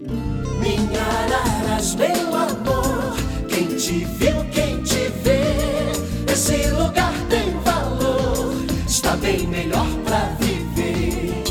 Minha Araras, meu amor, quem te viu, quem te vê, esse lugar tem valor, está bem melhor pra viver.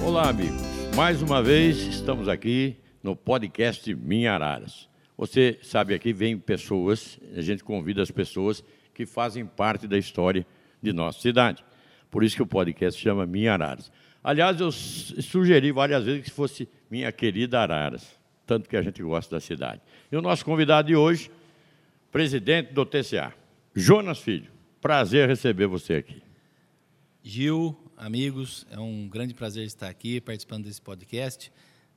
Olá, amigos. Mais uma vez estamos aqui no podcast Minha Araras. Você sabe aqui vem pessoas, a gente convida as pessoas que fazem parte da história de nossa cidade. Por isso que o podcast chama Minha Araras. Aliás, eu sugeri várias vezes que fosse Minha Querida Araras, tanto que a gente gosta da cidade. E o nosso convidado de hoje, presidente do TCA, Jonas Filho. Prazer receber você aqui. Gil, amigos, é um grande prazer estar aqui participando desse podcast.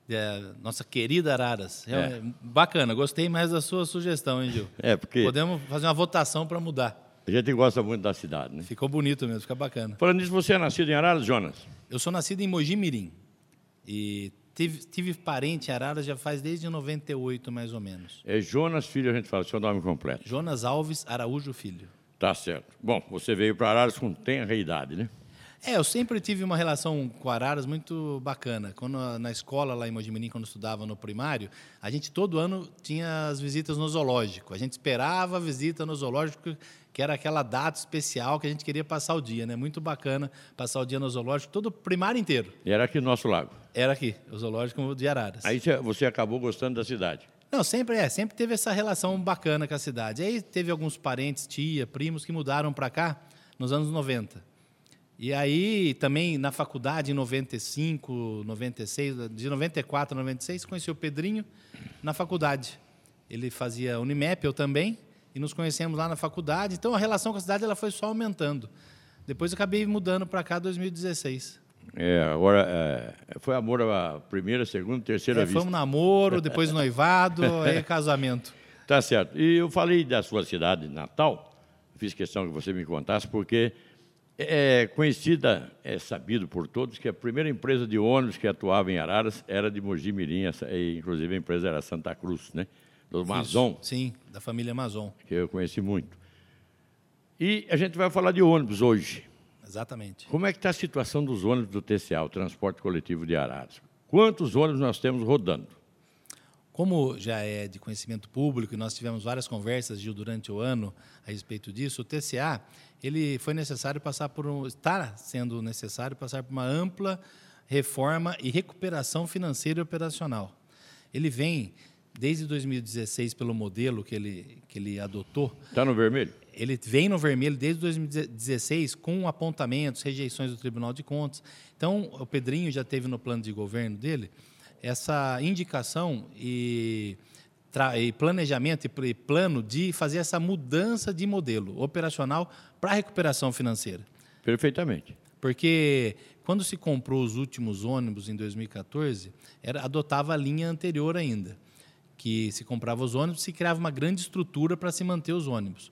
É, nossa querida Araras. É. Bacana, gostei mais da sua sugestão, hein, Gil? É, porque. Podemos fazer uma votação para mudar. A gente gosta muito da cidade, né? Ficou bonito mesmo, fica bacana. Falando nisso, você é nascido em Araras, Jonas? Eu sou nascido em Mogi Mirim. E tive, tive parente em Araras já faz desde 98, mais ou menos. É Jonas Filho, a gente fala, seu nome completo. Jonas Alves Araújo Filho. Tá certo. Bom, você veio para Araras com tenra idade, né? É, eu sempre tive uma relação com Araras muito bacana. Quando na escola lá em Mojimirim, quando eu estudava no primário, a gente todo ano tinha as visitas no zoológico. A gente esperava a visita no zoológico, que era aquela data especial que a gente queria passar o dia, né? Muito bacana passar o dia no zoológico, todo o primário inteiro. E era aqui no nosso lago? Era aqui, o zoológico de Araras. Aí você acabou gostando da cidade? Não, sempre é, sempre teve essa relação bacana com a cidade. Aí teve alguns parentes, tia, primos que mudaram para cá nos anos 90. E aí, também na faculdade, em 95, 96, de 94 a 96, conheci o Pedrinho na faculdade. Ele fazia Unimep, eu também, e nos conhecemos lá na faculdade. Então, a relação com a cidade ela foi só aumentando. Depois, eu acabei mudando para cá em 2016. É, agora, é, foi amor a primeira, segunda, terceira é. Foi um namoro, depois noivado, aí casamento. Tá certo. E eu falei da sua cidade natal, fiz questão que você me contasse, porque é conhecida, é sabido por todos que a primeira empresa de ônibus que atuava em Araras era de Mogi Mirim, inclusive a empresa era Santa Cruz, né? Do Mazon. Sim, da família Mazon. Que eu conheci muito. E a gente vai falar de ônibus hoje. Exatamente. Como é que está a situação dos ônibus do TCA, o Transporte Coletivo de Araras? Quantos ônibus nós temos rodando? Como já é de conhecimento público e nós tivemos várias conversas, Gil, durante o ano a respeito disso, o TCA ele foi necessário passar por um, está sendo necessário passar por uma ampla reforma e recuperação financeira e operacional. Ele vem desde 2016 pelo modelo que ele que ele adotou. Está no vermelho. Ele vem no vermelho desde 2016 com apontamentos, rejeições do Tribunal de Contas. Então, o Pedrinho já teve no plano de governo dele essa indicação e, e planejamento e plano de fazer essa mudança de modelo operacional para a recuperação financeira. Perfeitamente. Porque quando se comprou os últimos ônibus em 2014, era, adotava a linha anterior ainda, que se comprava os ônibus, se criava uma grande estrutura para se manter os ônibus.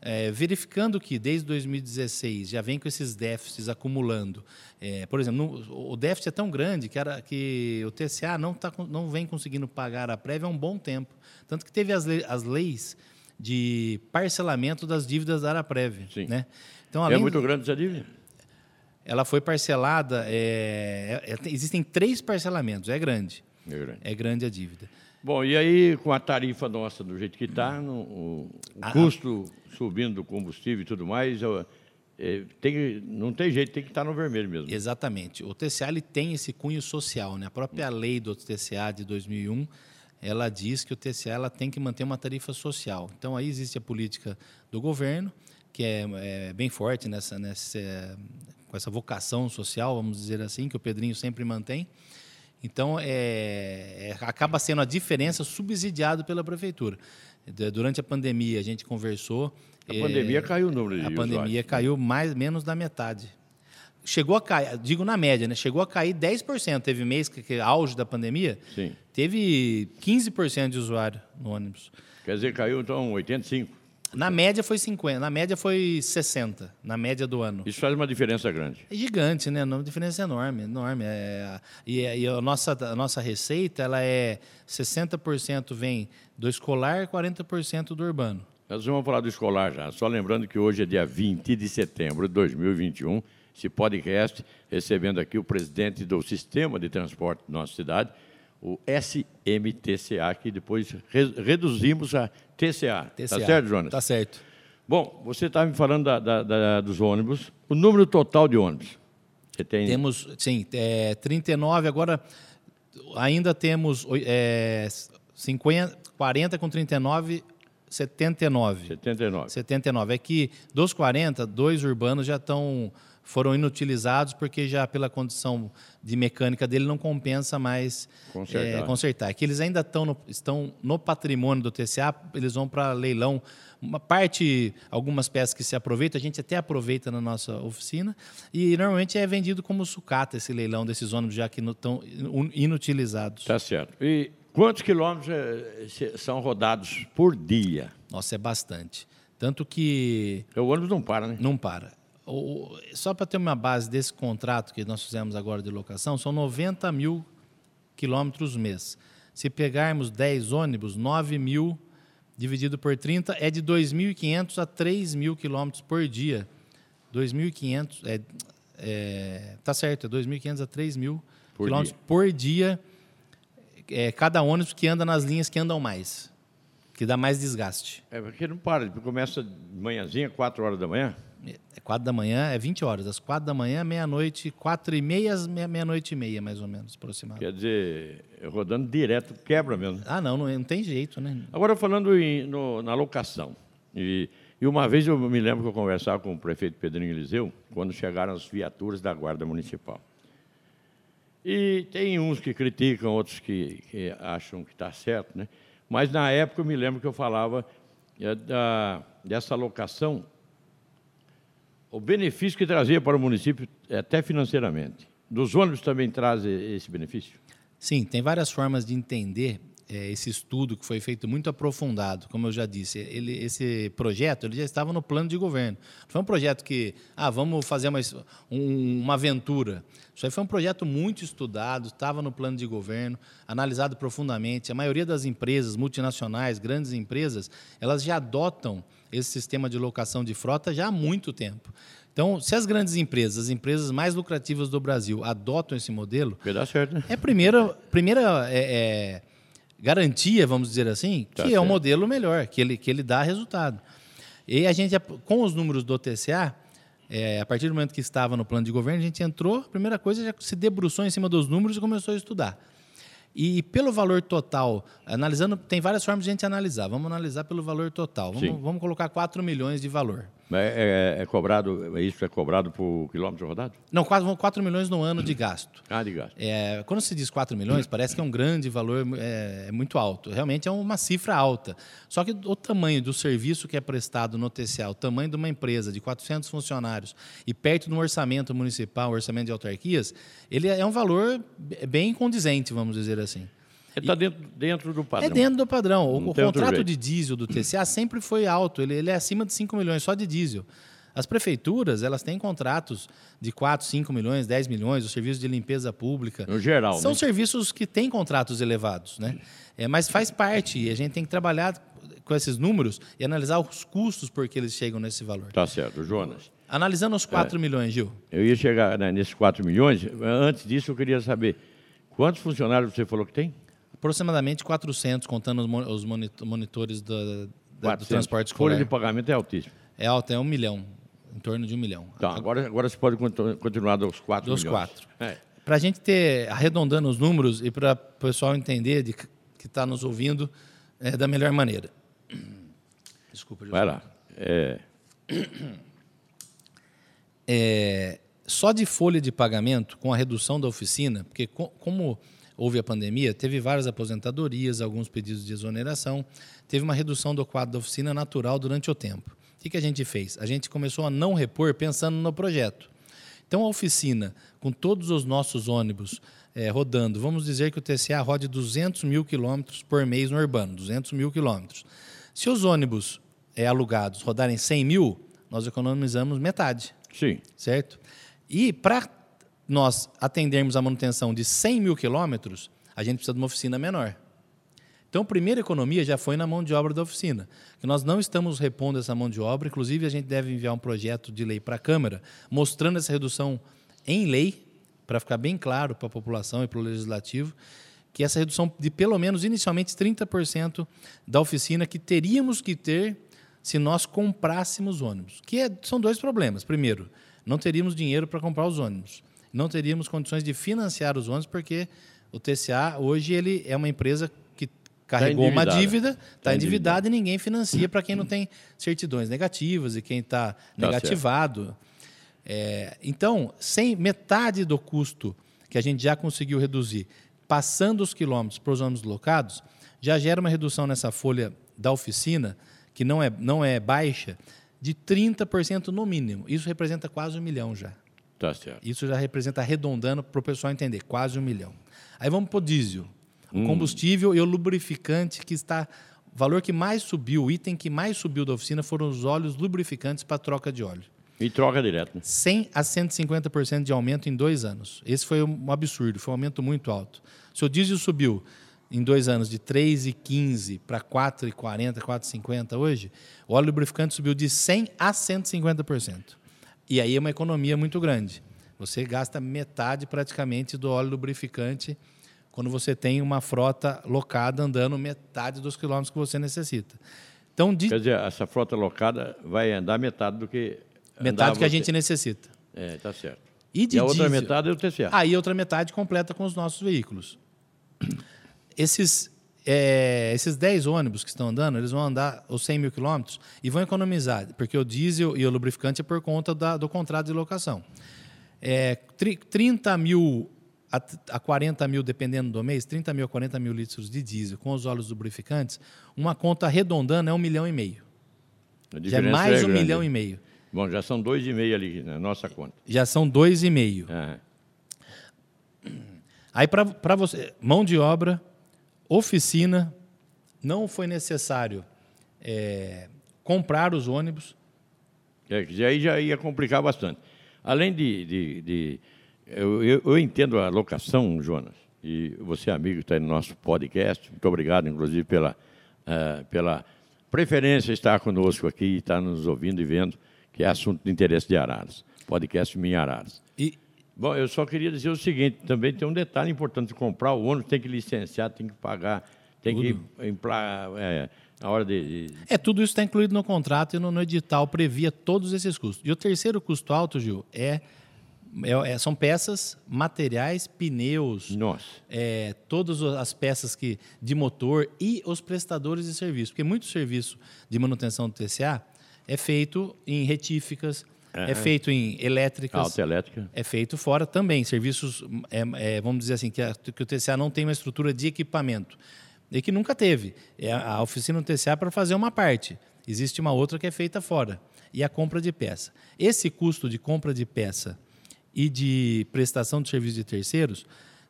É, verificando que desde 2016 já vem com esses déficits acumulando. É, por exemplo, no, o déficit é tão grande que, era, que o TCA não, tá, não vem conseguindo pagar a prévia há um bom tempo. Tanto que teve as, le, as leis de parcelamento das dívidas da Araprévia. Sim. Né? Então, é muito grande essa dívida? Ela foi parcelada. É, é, existem três parcelamentos, é grande. É grande. É grande a dívida. Bom, e aí, com a tarifa nossa do jeito que está, o, o custo subindo do combustível e tudo mais, é, tem, não tem jeito, tem que estar tá no vermelho mesmo. Exatamente. O TCA ele tem esse cunho social. Né? A própria lei do TCA de 2001 ela diz que o TCA ela tem que manter uma tarifa social. Então, aí existe a política do governo, que é, é bem forte nessa, nessa, com essa vocação social, vamos dizer assim, que o Pedrinho sempre mantém. Então, é, é, acaba sendo a diferença subsidiado pela prefeitura. Durante a pandemia, a gente conversou. A é, pandemia caiu o número de A pandemia usuários. caiu mais menos da metade. Chegou a cair, digo na média, né? Chegou a cair 10%. Teve mês que, que auge da pandemia, Sim. teve 15% de usuário no ônibus. Quer dizer, caiu então 85%. Na média foi 50, na média foi 60, na média do ano. Isso faz uma diferença grande. É gigante, né? Uma diferença enorme, enorme. É, e, e a, nossa, a nossa receita, ela é 60% vem do escolar, 40% do urbano. Nós vamos falar do escolar já. Só lembrando que hoje é dia 20 de setembro de 2021. Esse podcast recebendo aqui o presidente do Sistema de Transporte da nossa cidade, o SMTCA, que depois re reduzimos a TCA. TCA. Tá certo, Jonas? Tá certo. Bom, você estava me falando da, da, da, dos ônibus. O número total de ônibus. Você tem. Temos, sim, é, 39, agora ainda temos é, 50, 40 com 39, 79. 79. 79. É que dos 40, dois urbanos já estão foram inutilizados porque já pela condição de mecânica dele não compensa mais Consertar. é, consertar. Que eles ainda estão no, estão no patrimônio do TCA, eles vão para leilão. Uma parte, algumas peças que se aproveitam, a gente até aproveita na nossa oficina e normalmente é vendido como sucata esse leilão desses ônibus já que estão inutilizados. Tá certo. E quantos quilômetros eh, são rodados por dia? Nossa, é bastante. Tanto que O ônibus não para, né? Não para. O- só para ter uma base desse contrato que nós fizemos agora de locação, são 90 mil quilômetros mês. Se pegarmos 10 ônibus, 9 mil dividido por 30 é de 2.500 a 3 mil quilômetros por dia. 2.500, é, é, tá certo, é 2.500 a 3 mil Por quilômetros dia. por dia. É, cada ônibus que anda nas linhas que andam mais, que dá mais desgaste. É porque não para. Começa de manhãzinha, 4 horas da manhã. É 4 da manhã, é 20 horas. Das 4 da manhã, meia-noite, 4 e meia, às meia- meia-noite e meia, mais ou menos, aproximado. Quer dizer, rodando direto, quebra mesmo. Ah, não, não, não tem jeito, né? Agora, falando em- no- na locação. E, e uma vez eu me lembro que eu conversava com o prefeito Pedrinho Eliseu, quando chegaram as viaturas da Guarda Municipal. E tem uns que criticam, outros que, que acham que está certo, né? Mas na época eu me lembro que eu falava eh, da, dessa locação, o benefício que trazia para o município, até financeiramente. Dos ônibus também traz esse benefício? Sim, tem várias formas de entender eh, esse estudo que foi feito muito aprofundado, como eu já disse. Ele, esse projeto ele já estava no plano de governo. Foi um projeto que, ah, vamos fazer uma, um- uma aventura. Isso aí foi um projeto muito estudado, estava no plano de governo, analisado profundamente. A maioria das empresas multinacionais, grandes empresas, elas já adotam esse sistema de locação de frota já há muito tempo. Então, se as grandes empresas, as empresas mais lucrativas do Brasil, adotam esse modelo, Porque dá certo, né? é a primeira, primeira é, é, garantia, vamos dizer assim, que Tá é um certo. modelo melhor, que ele, que ele dá resultado. E a gente, com os números do TCA, é, a partir do momento que estava no plano de governo, a gente entrou, a primeira coisa, já se debruçou em cima dos números e começou a estudar. E pelo valor total, analisando, tem várias formas de a gente analisar. Vamos analisar pelo valor total. Vamos, vamos colocar 4 milhões de valor. É, é- é cobrado, isso é cobrado por quilômetro rodado? Não, 4, 4 milhões no ano de gasto. Ah, de gasto. É, quando se diz 4 milhões, parece que é um grande valor, é, é muito alto. Realmente é uma cifra alta. Só que o tamanho do serviço que é prestado no TCA, o tamanho de uma empresa de 400 funcionários e perto de um orçamento municipal, orçamento de autarquias, ele é um valor bem condizente, vamos dizer assim. Está dentro, dentro do padrão. É dentro do padrão. O, o contrato de diesel do TCA sempre foi alto, ele, ele é acima de 5 milhões só de diesel. As prefeituras, elas têm contratos de 4, 5 milhões, 10 milhões, os serviços de limpeza pública. No geral, São né? serviços que têm contratos elevados, né? É, mas faz parte, e a gente tem que trabalhar com esses números e analisar os custos por que eles chegam nesse valor. Tá certo, Jonas. Analisando os 4 É. milhões, Gil. Eu ia chegar né, nesses 4 milhões. Antes disso, eu queria saber quantos funcionários você falou que tem? Aproximadamente 400, contando os mon- os monito- monitores do 400. transporte Folha escolar. de pagamento é altíssimo. É alto, é um milhão, em torno de um milhão. Então, agora, agora você pode continu- continuar dos 4 Dos milhões. quatro. É. Para a gente ter, arredondando os números e para o pessoal entender de, que está nos ouvindo é, da melhor maneira. Desculpa. Vai lá. É, É, só de folha de pagamento, com a redução da oficina, porque co- como houve a pandemia, teve várias aposentadorias, alguns pedidos de exoneração, teve uma redução do quadro da oficina natural durante o tempo. O que, a gente fez? A gente começou a não repor pensando no projeto. Então, a oficina, com todos os nossos ônibus eh, rodando, vamos dizer que o TCA rode 200 mil quilômetros por mês no urbano, 200 mil quilômetros. Se os ônibus eh, alugados rodarem 100 mil, nós economizamos metade sim. certo? E para nós atendermos a manutenção de 100 mil quilômetros, a gente precisa de uma oficina menor. Então, a primeira economia já foi na mão de obra da oficina, que nós não estamos repondo essa mão de obra, inclusive a gente deve enviar um projeto de lei para a Câmara, mostrando essa redução em lei, para ficar bem claro para a população e para o Legislativo, que essa redução de pelo menos inicialmente 30% da oficina que teríamos que ter se nós comprássemos ônibus. Que é, são dois problemas. Primeiro, não teríamos dinheiro para comprar os ônibus. Não teríamos condições de financiar os ônibus, porque o TCA hoje ele é uma empresa que carregou tá uma dívida, está tá endividada e ninguém financia para quem não tem certidões negativas e quem está tá negativado. É, então, sem metade do custo que a gente já conseguiu reduzir, passando os quilômetros para os ônibus locados, já gera uma redução nessa folha da oficina, que não é, não é baixa, de 30% no mínimo. Isso representa quase um milhão já. Tá certo. Isso já representa, arredondando para o pessoal entender, quase um milhão. Aí vamos para o diesel. O hum. combustível e o lubrificante que está. O valor que mais subiu, o item que mais subiu da oficina foram os óleos lubrificantes para troca de óleo. E troca direto. Né? 100 a 150% de aumento em dois anos. Esse foi um absurdo, foi um aumento muito alto. Se o diesel subiu em dois anos de 3,15 para 4,40, 4,50 hoje, o óleo lubrificante subiu de 100 a 150%. E aí é uma economia muito grande. Você gasta metade praticamente do óleo lubrificante quando você tem uma frota locada andando metade dos quilômetros que você necessita. Então, de... Quer dizer, essa frota locada vai andar metade do que. Metade que você... a gente necessita. É, tá certo. E, de e a outra diesel, metade é o TCA. Aí a outra metade completa com os nossos veículos. Esses é, esses 10 ônibus que estão andando, eles vão andar os 100 mil quilômetros e vão economizar, porque o diesel e o lubrificante é por conta da, do contrato de locação. É, 30 mil a 40 mil, dependendo do mês, 30 mil a 40 mil litros de diesel com os óleos lubrificantes, uma conta arredondando é um milhão e meio. Já é mais é um milhão e meio. Bom, já são dois e meio ali na nossa conta. Já são dois e meio. É. Aí para você, mão de obra, oficina, não foi necessário é, comprar os ônibus. É, aí já ia complicar bastante. Além de. de, de eu, eu, eu, entendo a locação, Jonas, e você, amigo, está aí no nosso podcast. Muito obrigado, inclusive, pela, uh, pela preferência estar conosco aqui, estar nos ouvindo e vendo, que é assunto de interesse de Araras. Podcast Minha Araras. Bom, eu só queria dizer o seguinte, também tem um detalhe importante, comprar o ônibus tem que licenciar, tem que pagar, tem tudo. que implar, é, a hora de, de, É, tudo isso está incluído no contrato e no, no, edital previa todos esses custos. E o terceiro custo alto, Gil, é, é, é são peças, materiais, pneus, Nossa. É, todas as peças que, de motor e os prestadores de serviço. Porque muito serviço de manutenção do TCA é feito em retíficas, é feito em elétricas. Autoelétrica. É feito fora também. Serviços, é, é, vamos dizer assim, que, a, que, o TCA não tem uma estrutura de equipamento. E que nunca teve. É a oficina do TCA para fazer uma parte. Existe uma outra que é feita fora. E a compra de peça. Esse custo de compra de peça e de prestação de serviço de terceiros,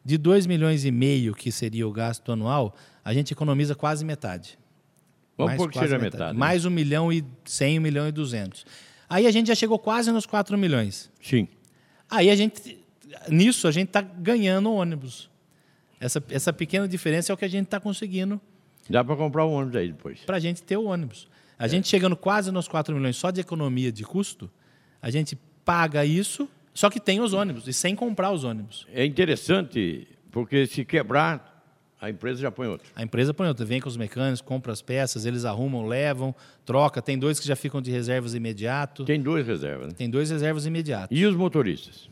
de 2 milhões e meio, que seria o gasto anual, a gente economiza quase metade. Vamos que seja metade. metade né? Mais 1 milhão e 100, 1 milhão e 200. Aí a gente já chegou quase nos 4 milhões. Sim. Aí a gente, nisso, a gente está ganhando ônibus. Essa, essa pequena diferença é o que a gente está conseguindo. Dá para comprar o um ônibus aí depois. Para a gente ter o ônibus. A é. gente chegando quase nos 4 milhões só de economia de custo, a gente paga isso, só que tem os ônibus, e sem comprar os ônibus. É interessante, porque se quebrar, a empresa já põe outro. A empresa põe outro. Vem com os mecânicos, compra as peças, eles arrumam, levam, troca. Tem dois que já ficam de reservas imediato. Tem dois reservas. Né? Tem dois reservas imediatos. E os motoristas?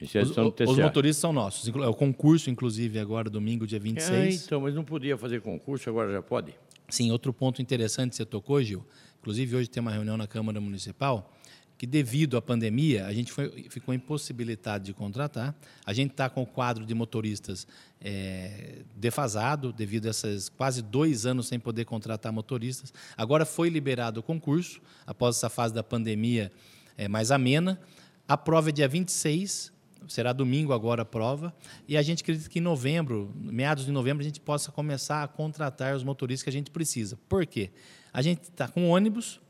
É os, os, motoristas são nossos. É o concurso, inclusive, agora, domingo, dia 26. É, então, mas não podia fazer concurso, agora já pode? Sim, outro ponto interessante que você tocou, Gil. Inclusive, hoje tem uma reunião na Câmara Municipal que devido à pandemia a gente foi, ficou impossibilitado de contratar. A gente está com o quadro de motoristas é, defasado devido a esses quase dois anos sem poder contratar motoristas. Agora foi liberado o concurso após essa fase da pandemia é, mais amena. A prova é dia 26, será domingo agora a prova, e a gente acredita que em novembro, meados de novembro, a gente possa começar a contratar os motoristas que a gente precisa. Por quê? A gente está com ônibus,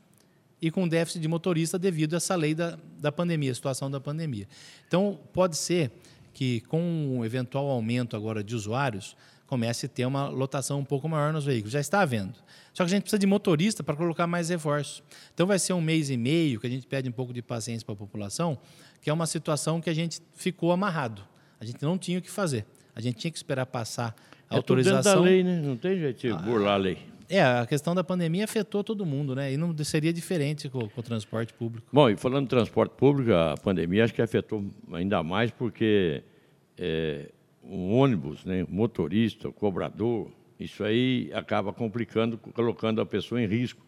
e com déficit de motorista devido a essa lei da, da pandemia, a situação da pandemia. Então, pode ser que com um eventual aumento agora de usuários, comece a ter uma lotação um pouco maior nos veículos. Já está havendo. Só que a gente precisa de motorista para colocar mais reforços. Então, vai ser um mês e meio que a gente pede um pouco de paciência para a população, que é uma situação que a gente ficou amarrado. A gente não tinha o que fazer. A gente tinha que esperar passar É tudo dentro da autorização. lei, né? Não tem jeito de burlar a lei. É, a questão da pandemia afetou todo mundo, né? E não seria diferente com, com o transporte público. Bom, e falando de transporte público, a pandemia acho que afetou ainda mais porque é, um ônibus, né, o motorista, o cobrador, isso aí acaba complicando, colocando a pessoa em risco.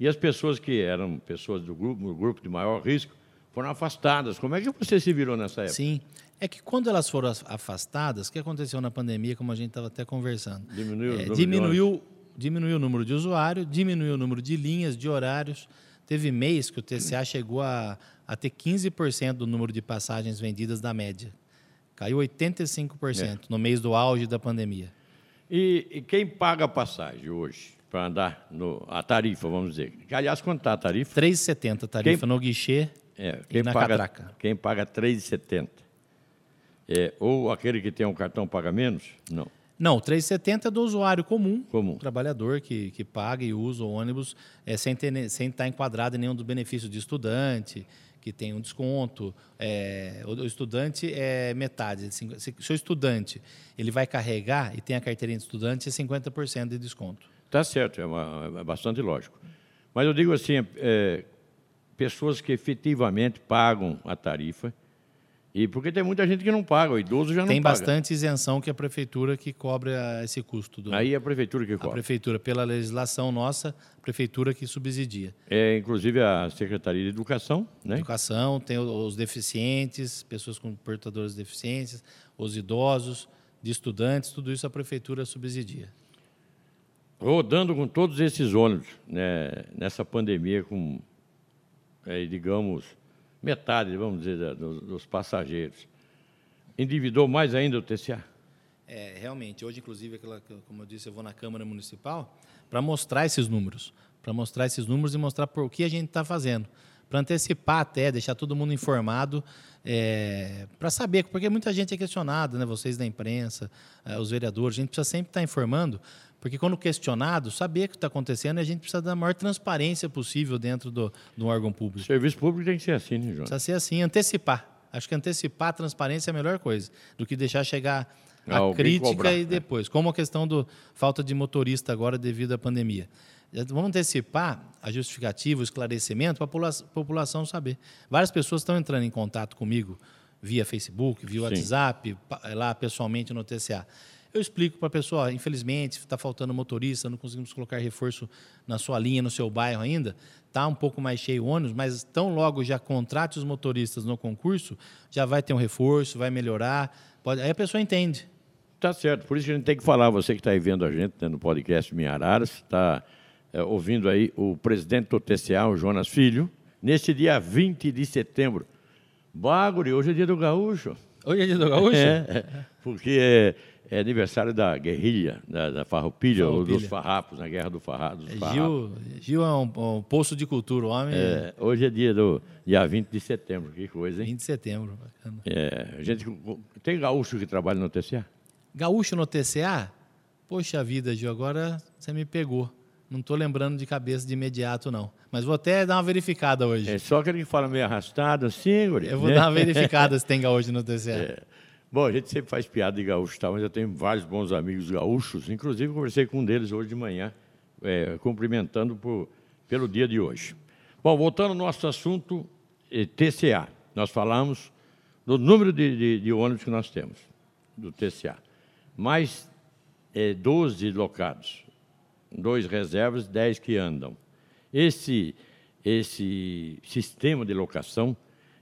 E as pessoas que eram pessoas do grupo, do grupo de maior risco foram afastadas. Como é que você se virou nessa época? Sim. É que quando elas foram as- afastadas, o que aconteceu na pandemia, como a gente estava até conversando? Diminuiu o É, diminuiu, diminuiu o número de usuário, diminuiu o número de linhas, de horários. Teve mês que o TCA chegou a, a ter 15% do número de passagens vendidas da média. Caiu 85% É. no mês do auge da pandemia. E, e quem paga a passagem hoje para andar no, a tarifa, vamos dizer? Que, aliás, quanto está a tarifa? 3,70 tarifa Quem- no guichê. É, E quem na paga, catraca? quem paga 3,70. É, ou aquele que tem um cartão paga menos? Não. Não, 3,70 é do usuário comum, Comum. trabalhador que, que paga e usa o ônibus é, sem, ter, sem estar enquadrado em nenhum dos benefícios de estudante, que tem um desconto. É, o, o estudante é metade. cinqu- Se, se o estudante ele vai carregar e tem a carteirinha de estudante, é 50% de desconto. Está certo, é, uma- é bastante lógico. Mas eu digo assim, é, pessoas que efetivamente pagam a tarifa, e porque tem muita gente que não paga, o idoso já não tem paga. bastante isenção que a prefeitura que cobra esse custo. Do, Aí é a prefeitura que a cobra. prefeitura, pela legislação nossa, a prefeitura que subsidia. É, inclusive a Secretaria de Educação, né? Educação, tem os deficientes, pessoas com portadores de deficiências, os idosos, de estudantes, tudo isso a prefeitura subsidia. rodando com todos esses ônibus né, nessa pandemia, com, eh, digamos, metade, vamos dizer, dos, dos passageiros. Endividou mais ainda o TCA? É, realmente, hoje, inclusive, aquela, que- como eu disse, eu vou na Câmara Municipal para mostrar esses números, para mostrar esses números e mostrar por que a gente está fazendo, para antecipar até, deixar todo mundo informado, para saber, porque muita gente é questionada, né, vocês da imprensa, eh, os vereadores, a gente precisa sempre estar informando, porque quando questionado, saber o que está acontecendo, a gente precisa da maior transparência possível dentro do, do órgão O público. serviço público tem que ser assim, né, João? Precisa ser assim, antecipar. Acho que antecipar a transparência é a melhor coisa do que deixar chegar a Alguém crítica cobrar, e né? depois. Como a questão do falta de motorista agora devido à pandemia. Vamos antecipar a justificativa, o esclarecimento para a popula- população saber. Várias pessoas estão entrando em contato comigo via Facebook, via Sim. WhatsApp, lá pessoalmente no TCA. Eu explico para a pessoa, infelizmente, está faltando motorista, não conseguimos colocar reforço na sua linha, no seu bairro ainda. Está um pouco mais cheio o ônibus, mas tão logo já contrate os motoristas no concurso, já vai ter um reforço, vai melhorar. Pode... Aí a pessoa entende. Tá certo, por isso que a gente tem que falar, você que está aí vendo a gente né, no podcast Minha Araras, está é, ouvindo aí o presidente do TCA, o Jonas Filho, neste dia 20 de setembro. Baguri, hoje é dia do gaúcho. Hoje é dia do gaúcho? É, é, porque é, é aniversário da guerrilha, da, da farroupilha, ou dos Farroupilha. farrapos, na guerra do farra, dos farrapos. Gil, Gil é um, um poço de cultura, o homem. É, hoje é dia do dia 20 de setembro, que coisa, hein? 20 de setembro. bacana. É, gente, tem gaúcho que trabalha no TCA? Gaúcho no TCA? Poxa vida, Gil, agora você me pegou. Não estou lembrando de cabeça de imediato, não. Mas vou até dar uma verificada hoje. É só aquele que fala meio arrastado, assim, guri, Eu vou né? dar uma verificada se tem gaúcho no TCA. É. Bom, a gente sempre faz piada de gaúcho, tá? mas eu tenho vários bons amigos gaúchos. Inclusive, conversei com um deles hoje de manhã, é, cumprimentando por, pelo dia de hoje. Bom, voltando ao nosso assunto, eh, TCA. Nós falamos do número de, de, de ônibus que nós temos, do TCA. Mais eh, 12 locados, dois reservas, 10 que andam. Esse, esse sistema de locação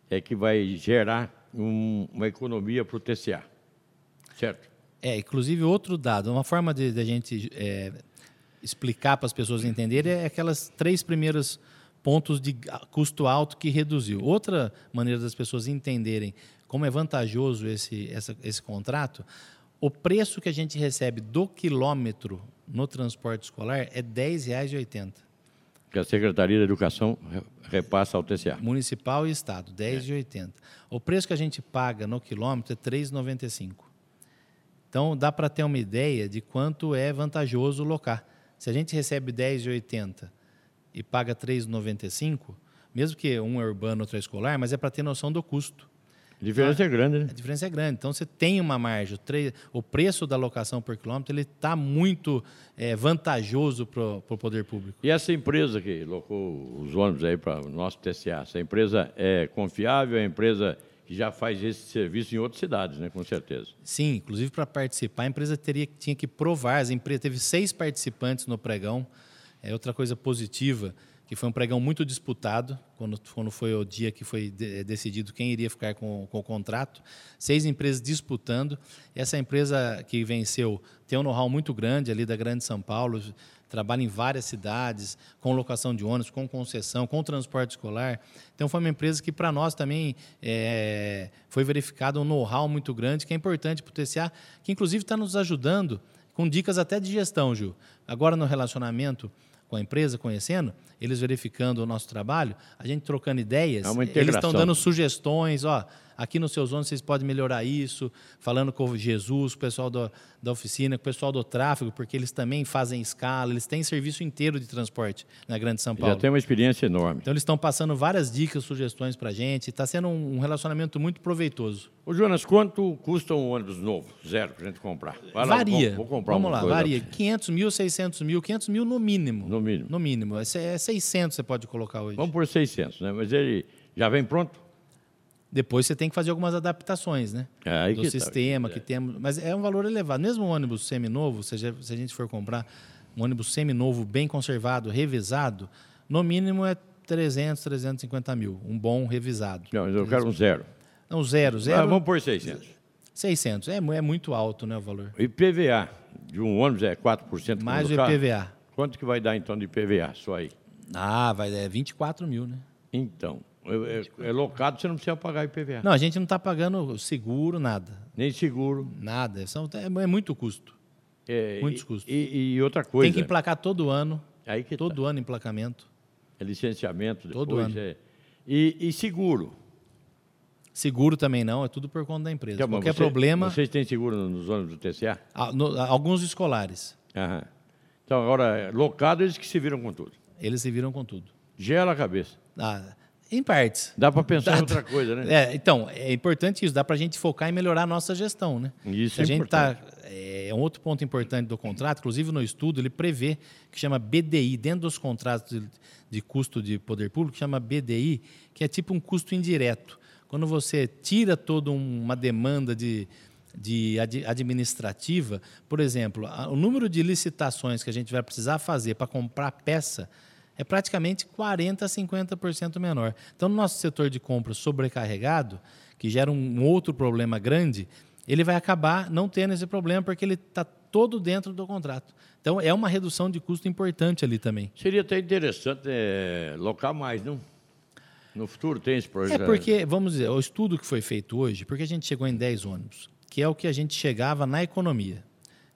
é que vai gerar um- uma economia para o TCA. Certo? É, inclusive outro dado, uma forma de, de a gente é, explicar para as pessoas entenderem é aquelas três primeiros pontos de custo alto que reduziu. Outra maneira das pessoas entenderem como é vantajoso esse, essa- esse contrato, o preço que a gente recebe do quilômetro no transporte escolar é R$ 10,80. Que a Secretaria da Educação re- repassa ao TCA. Municipal e Estado, R$ 10,80. O preço que a gente paga no quilômetro é R$ 3,95. Então, dá para ter uma ideia de quanto é vantajoso locar. Se a gente recebe R$ 10,80 e paga R$ 3,95, mesmo que um é urbano, outro é escolar, mas é para ter noção do custo. A diferença é grande, né? A diferença é grande. Então você tem uma margem. O, preço da locação por quilômetro ele está muito é, vantajoso para o poder público. E essa empresa que locou os ônibus aí para o nosso TCA, essa empresa é confiável, é empresa que já faz esse serviço em outras cidades, né? Com certeza. Sim, inclusive para participar, a empresa teria, tinha que provar. A empresa teve seis participantes no pregão. É outra coisa positiva que foi um pregão muito disputado, quando, quando foi o dia que foi de, decidido quem iria ficar com, com, o contrato. Seis empresas disputando. Essa empresa que venceu tem um know-how muito grande ali da Grande São Paulo, trabalha em várias cidades, com locação de ônibus, com concessão, com transporte escolar. Então, foi uma empresa que, para nós, também é, foi verificado um know-how muito grande, que é importante para o TCA, que, inclusive, está nos ajudando com dicas até de gestão, Gil. Agora, no relacionamento com a empresa, conhecendo, eles verificando o nosso trabalho, a gente trocando ideias, é eles estão dando sugestões, ó, aqui no seus zonas vocês podem melhorar isso, falando com o Jesus, o pessoal do, da oficina, com o pessoal do tráfego, porque eles também fazem escala, eles têm serviço inteiro de transporte na Grande São Paulo. Já tem uma experiência enorme. Então eles estão passando várias dicas, sugestões para a gente, está sendo um, relacionamento muito proveitoso. Ô Jonas, quanto custa um ônibus novo, zero, para a gente comprar? Vai varia. Lá, vou, vou comprar Vamos lá, varia. 500 mil, 600 mil, 500 mil no mínimo. No mínimo. No mínimo. É 600 você pode colocar hoje. Vamos por 600, né? Mas ele já vem pronto? Depois você tem que fazer algumas adaptações, né? É, do tá. sistema tá. que temos. Mas é um valor elevado. Mesmo um ônibus seminovo, se, a gente for comprar um ônibus seminovo, bem conservado, revisado, no mínimo é 300, 350 mil. Um bom revisado. Não, eu quero um zero. Não, zero, zero. Ah, vamos por 600. 600. É, é muito alto, né, o valor. O IPVA de um ônibus é 4% Mais o IPVA. Quanto que vai dar, então, de IPVA, só aí? Ah, vai é 24 mil, né? Então, é, é, é, locado, você não precisa pagar IPVA. Não, a gente não está pagando seguro, nada. Nem seguro. Nada. São, é, é muito custo. É, Muitos custos. E, e, outra coisa. Tem que emplacar todo ano. Aí que todo tá. ano emplacamento. É licenciamento depois. Todo ano. É. E, e, seguro. Seguro também não, é tudo por conta da empresa. Então, Qualquer você, problema. Vocês têm seguro nos ônibus do TCA? Ah, no, alguns escolares. Aham. Então, agora, locado, eles que se viram com tudo. Eles se viram com tudo. Gela a cabeça. Ah, em partes. Dá para pensar dá, em outra coisa, né? É, então, é importante isso, dá para a gente focar em melhorar a nossa gestão, né? Isso a é gente tá, importante. Tá, é um outro ponto importante do contrato, inclusive no estudo, ele prevê que chama BDI, dentro dos contratos de, de custo de poder público, chama BDI, que é tipo um custo indireto. Quando você tira toda uma demanda de, de administrativa, por exemplo, o número de licitações que a gente vai precisar fazer para comprar peça é praticamente 40% a 50% menor. Então, no nosso setor de compras sobrecarregado, que gera um outro problema grande, ele vai acabar não tendo esse problema porque ele está todo dentro do contrato. Então, é uma redução de custo importante ali também. Seria até interessante é, locar mais, não? No futuro tem esse projeto? É porque, vamos dizer, o estudo que foi feito hoje, porque a gente chegou em 10 ônibus, que é o que a gente chegava na economia.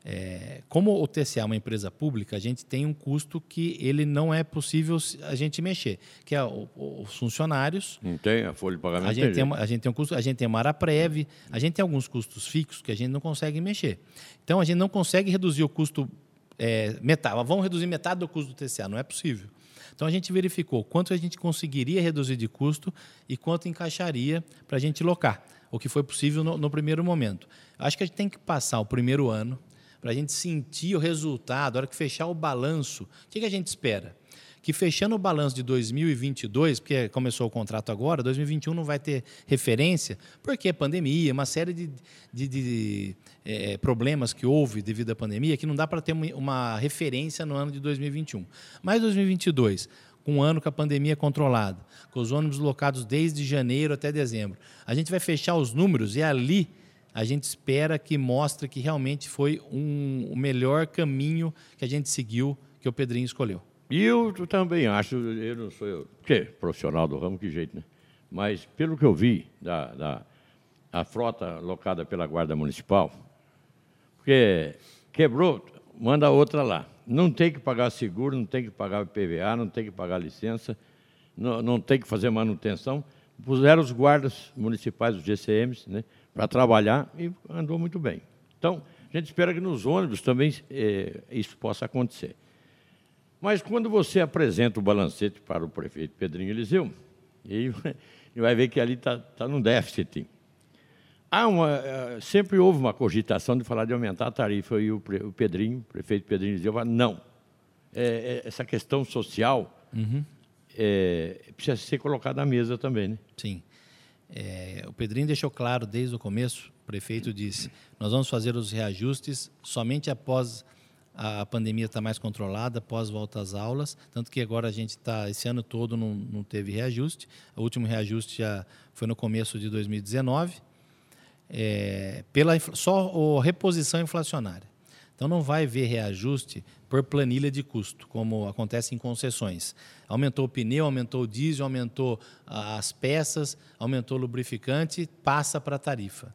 É, como o TCA é uma empresa pública, a gente tem um custo que ele não é possível a gente mexer, que é o, os funcionários. Não tem a folha de pagamento. A gente, tem, uma, a gente tem um custo, a gente tem uma área prévia, a gente tem alguns custos fixos que a gente não consegue mexer. Então a gente não consegue reduzir o custo é, metade. Vamos reduzir metade do custo do TCA, não é possível. Então a gente verificou quanto a gente conseguiria reduzir de custo e quanto encaixaria para a gente locar, o que foi possível no, no primeiro momento. Acho que a gente tem que passar o primeiro ano para a gente sentir o resultado, a hora que fechar o balanço. O que, que a gente espera? Que fechando o balanço de 2022, porque começou o contrato agora, 2021 não vai ter referência, porque é pandemia, uma série de, de, de é, problemas que houve devido à pandemia, que não dá para ter uma, referência no ano de 2021. Mas 2022, com um ano com a pandemia controlada, com os ônibus locados desde janeiro até dezembro, a gente vai fechar os números e ali a gente espera que mostre que realmente foi um, o melhor caminho que a gente seguiu, que o Pedrinho escolheu. E eu também acho, eu não sou eu, que profissional do ramo, que jeito, né? Mas pelo que eu vi da, da a frota locada pela Guarda Municipal, porque quebrou, manda outra lá. Não tem que pagar seguro, não tem que pagar PVA, não tem que pagar licença, não, não tem que fazer manutenção. Puseram os guardas municipais, os GCMs, né? Para trabalhar e andou muito bem. Então, a gente espera que nos ônibus também é, isso possa acontecer. Mas quando você apresenta o balancete para o prefeito Pedrinho Eliseu, ele vai ver que ali está tá num déficit. Há uma, eh, sempre houve uma cogitação de falar de aumentar a tarifa e o, o Pedrinho, o prefeito Pedrinho dizia, não, É, é, essa questão social é, precisa ser colocada à mesa também, né? Sim. É, o Pedrinho deixou claro desde o começo, o prefeito disse, nós vamos fazer os reajustes somente após a pandemia estar mais controlada, após volta às aulas, tanto que agora a gente está, esse ano todo não, não teve reajuste, o último reajuste já foi no começo de 2019, é, pela só o reposição inflacionária. Então não vai haver reajuste por planilha de custo, como acontece em concessões. Aumentou o pneu, aumentou o diesel, aumentou as peças, aumentou o lubrificante, passa para a tarifa.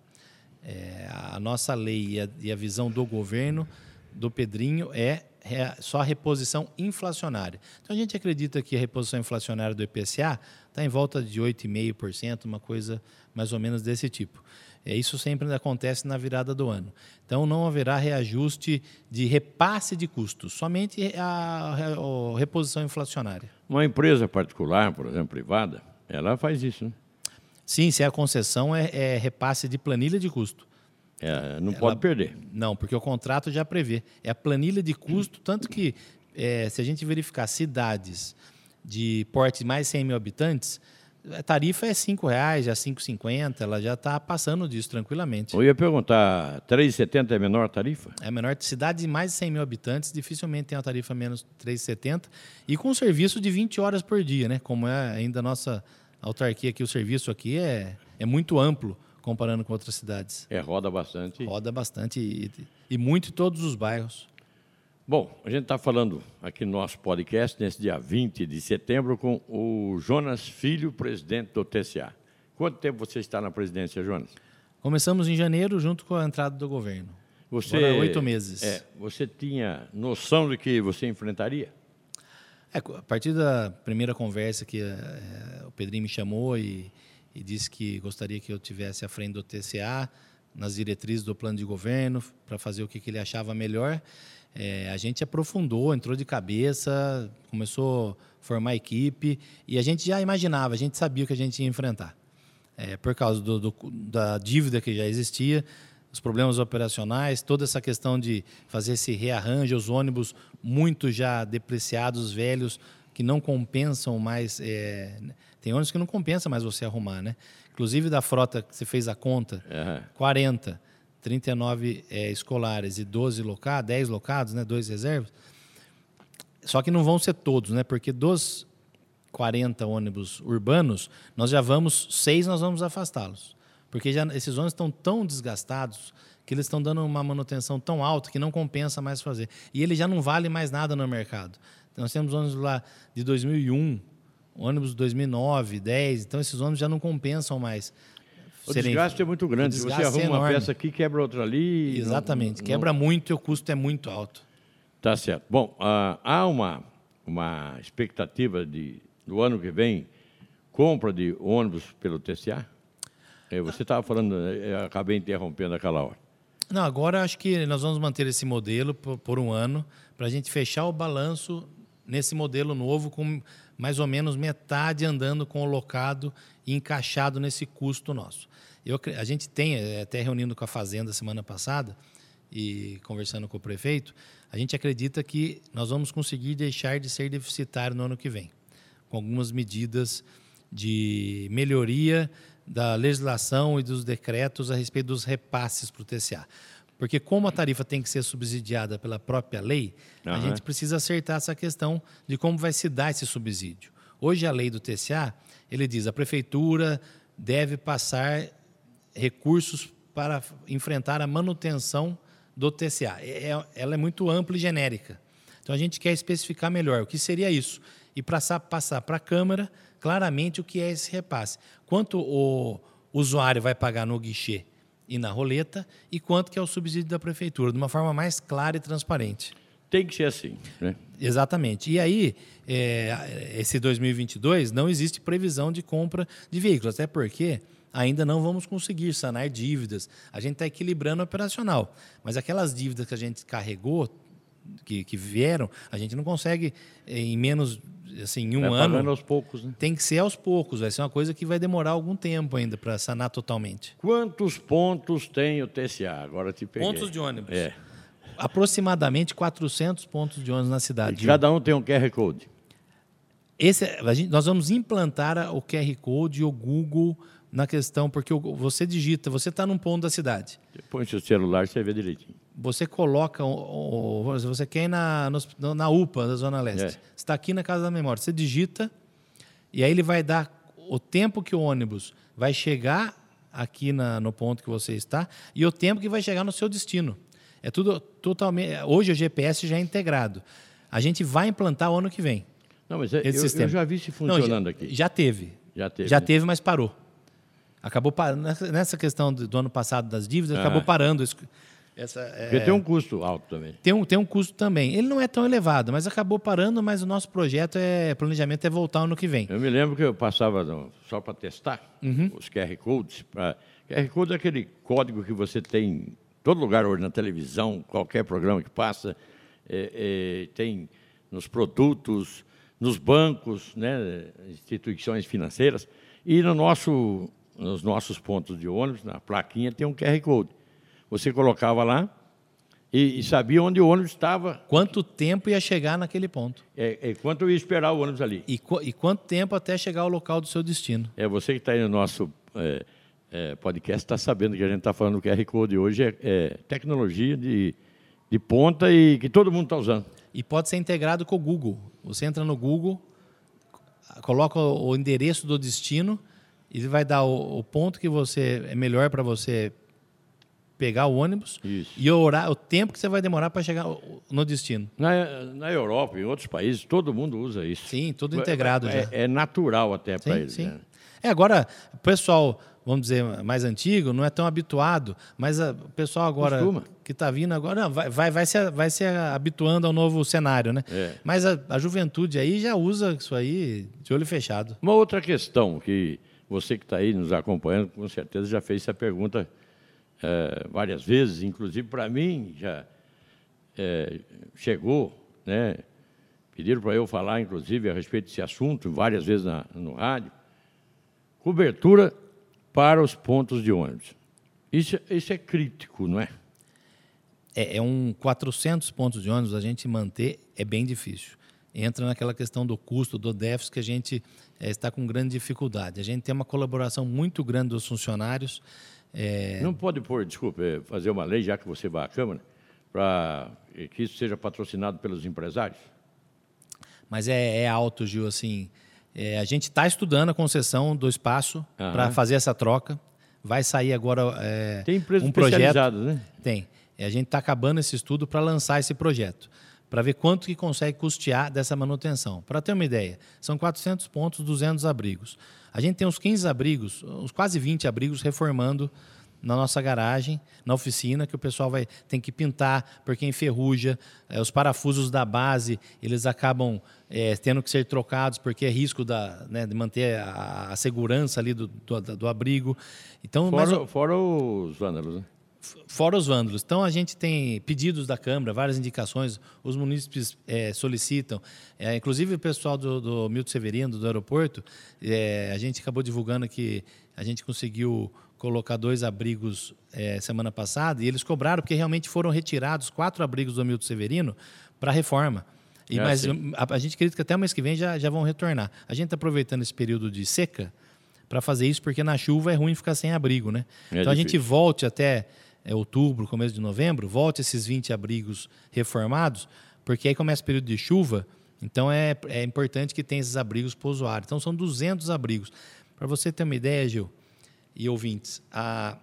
É, a nossa lei e a, e a visão do governo, do Pedrinho, é só a reposição inflacionária. Então a gente acredita que a reposição inflacionária do IPCA está em volta de 8,5%, uma coisa mais ou menos desse tipo. É, isso sempre acontece na virada do ano. Então não haverá reajuste de repasse de custos, somente a, reposição inflacionária. Uma empresa particular, por exemplo, privada, ela faz isso, né? Sim, se é a concessão, é, é repasse de planilha de custo. É, não pode perder. Não, porque o contrato já prevê. É a planilha de custo, tanto que eh, se a gente verificar cidades de porte mais de 100 mil habitantes, a tarifa é R$ 5,00, já R$ 5,50, ela já está passando disso tranquilamente. Eu ia perguntar, 3,70 é a menor tarifa? É a menor cidade de mais de 100 mil habitantes, dificilmente tem uma tarifa menos de 3,70 e com serviço de 20 horas por dia, né? Como é ainda a nossa autarquia aqui, o serviço aqui é, é muito amplo comparando com outras cidades. É, roda bastante. Roda bastante e, e muito em todos os bairros. Bom, a gente está falando aqui no nosso podcast, nesse dia 20 de setembro, com o Jonas Filho, presidente do TCA. Quanto tempo você está na presidência, Jonas? Começamos em janeiro, junto com a entrada do governo. Você, oito meses. É, você tinha noção de que você enfrentaria? É, a partir da primeira conversa que eh, o Pedrinho me chamou e, e disse que gostaria que eu tivesse à frente do TCA, nas diretrizes do plano de governo, para fazer o que, que ele achava melhor, eh, a gente aprofundou, entrou de cabeça, começou a formar equipe e a gente já imaginava, a gente sabia o que a gente ia enfrentar. É, por causa do- do- da dívida que já existia, os problemas operacionais, toda essa questão de fazer esse rearranjo, os ônibus muito já depreciados, velhos, que não compensam mais. é, tem ônibus que não compensa mais você arrumar, né? Inclusive da frota que você fez a conta, É. 40, 39 é, escolares e 12 locados, 10 locados, né? Dois reservas. Só que não vão ser todos, né? Porque dos 40 ônibus urbanos, nós já vamos, seis nós vamos afastá-los. Porque já, esses ônibus estão tão desgastados que eles estão dando uma manutenção tão alta que não compensa mais fazer. E ele já não vale mais nada no mercado. Nós temos ônibus lá de 2001, ônibus de 2009, 10, então esses ônibus já não compensam mais. O serem- desgaste é muito grande. você é arruma uma enorme. peça aqui, quebra outra ali. não- Exatamente. não- Quebra muito e o custo é muito alto. Tá certo. Bom, ah, há uma, uma expectativa de, do ano que vem, compra de ônibus pelo TCA? É, você estava falando, eu acabei interrompendo aquela hora. Não, agora acho que nós vamos manter esse modelo por, por um ano para a gente fechar o balanço nesse modelo novo com mais ou menos metade andando com o locado e encaixado nesse custo nosso. Eu, a gente tem, eh, até reunindo com a Fazenda semana passada e conversando com o prefeito, a gente acredita que nós vamos conseguir deixar de ser deficitário no ano que vem, com algumas medidas de melhoria da legislação e dos decretos a respeito dos repasses para o TCA. Porque como a tarifa tem que ser subsidiada pela própria lei, a Aham. gente precisa acertar essa questão de como vai se dar esse subsídio. Hoje a lei do TCA, ele diz a prefeitura deve passar recursos para enfrentar a manutenção do TCA. É- é- ela é muito ampla e genérica. Então a gente quer especificar melhor o que seria isso e passar, passar para a Câmara claramente o que é esse repasse. Quanto o usuário vai pagar no guichê e na roleta e quanto que é o subsídio da prefeitura, de uma forma mais clara e transparente. Tem que ser assim, né? Exatamente. E aí, é, esse 2022 não existe previsão de compra de veículos, até porque ainda não vamos conseguir sanar dívidas. A gente está equilibrando o operacional, mas aquelas dívidas que a gente carregou, que, que vieram, a gente não consegue, em menos assim, em um Vai ano. aos poucos, né? Tem que ser aos poucos, vai ser uma coisa que vai demorar algum tempo ainda para sanar totalmente. Quantos pontos tem o TCA? Agora te peguei. Pontos de ônibus. É. Aproximadamente 400 pontos de ônibus na cidade. Gil. Cada um tem um QR Code. Esse, gente- nós vamos implantar o QR Code e o Google na questão, porque você digita, você está num ponto da cidade. Põe seu celular, você vê direitinho. Você coloca, você quer ir na, na UPA da Zona Leste. É. Você está aqui na Casa da Memória. Você digita e aí ele vai dar o tempo que o ônibus vai chegar aqui na- no ponto que você está e o tempo que vai chegar no seu destino. É tudo totalmente. Hoje o GPS já é integrado. A gente vai implantar o ano que vem. Não, mas é- Esse eu, sistema. eu já vi se Não, funcionando já, aqui. Já teve. Já teve, Já né? teve, mas parou. Acabou parando. Nessa, questão do, do ano passado das dívidas, Ah. acabou parando. Essa, é, Porque tem um custo alto também. tem um, tem um custo também. Ele não é tão elevado, mas acabou parando, mas o nosso projeto é planejamento é voltar ano que vem. Eu me lembro que eu passava só para testar Uhum. os QR Codes. Pra, QR Code é aquele código que você tem em todo lugar hoje, na televisão, qualquer programa que passa. é, é, tem nos produtos, nos bancos, né, instituições financeiras. E no nosso, nos nossos pontos de ônibus, na plaquinha, tem um QR Code. Você colocava lá e, e sabia onde o ônibus estava, Quanto tempo ia chegar naquele ponto? é, é, quanto ia esperar o ônibus ali. E, e quanto tempo até chegar ao local do seu destino? É, você que está aí no nosso é, é, podcast está sabendo que a gente está falando do QR Code hoje é, é tecnologia de, de ponta e que todo mundo está usando. E pode ser integrado com o Google. Você entra no Google, coloca o o endereço do destino, e ele vai dar o, o ponto que você é melhor para você pegar o ônibus Isso. e o, horário, o tempo que você vai demorar para chegar no destino. Na, na Europa, em outros países, todo mundo usa isso. Sim, tudo integrado é, já. É, natural até para eles. sim. né? É, agora, o pessoal, vamos dizer, mais antigo, não é tão habituado, mas o pessoal agora Costuma. que está vindo agora não, vai, vai, vai, se, vai se habituando ao novo cenário, né? É. Mas a, a juventude aí já usa isso aí de olho fechado. Uma outra questão que você que está aí nos acompanhando, com certeza já fez essa pergunta eh, várias vezes, inclusive para mim já eh, chegou, né? Pediram para eu falar, inclusive, a respeito desse assunto, várias vezes na- no rádio. Cobertura para os pontos de ônibus. Isso, isso é crítico, não é? É, é um 400 pontos de ônibus, a gente manter é bem difícil. Entra naquela questão do custo, do déficit, que a gente eh, está com grande dificuldade. A gente tem uma colaboração muito grande dos funcionários. Eh, Não pode pôr, desculpe, eh, fazer uma lei, já que você vai à Câmara, para que isso seja patrocinado pelos empresários? Mas é, é alto, Gil, assim. é, a gente está estudando a concessão do espaço para fazer essa troca. Vai sair agora é, Tem empresas um projeto. né? Tem. É, a gente está acabando esse estudo para lançar esse projeto, para ver quanto que consegue custear dessa manutenção. Para ter uma ideia, são 400 pontos, 200 abrigos. A gente tem uns 15 abrigos, uns quase 20 abrigos reformando na nossa garagem, na oficina, que o pessoal vai tem que pintar porque enferruja. Eh, os parafusos da base eles acabam eh, tendo que ser trocados porque é risco da, né, de manter a, a segurança ali do, do, do abrigo. Então, mas Fora, fora os vândalos, né? Fora os vândalos. Então, a gente tem pedidos da Câmara, várias indicações, os munícipes eh, solicitam. Eh, inclusive, o pessoal do, do Milton Severino, do aeroporto, eh, a gente acabou divulgando que a gente conseguiu colocar dois abrigos semana passada e eles cobraram porque realmente foram retirados quatro abrigos do Milton Severino para reforma. E, É, mas sim. a, a gente acredita que até o mês que vem já, já vão retornar. A gente está aproveitando esse período de seca para fazer isso, porque na chuva é ruim ficar sem abrigo, né? É então a gente difícil. volte até é, outubro, começo de novembro, volte esses 20 abrigos reformados, porque aí começa o período de chuva, então é, é importante que tenha esses abrigos para o usuário. Então são 200 abrigos. Para você ter uma ideia, Gil, e ouvintes, a,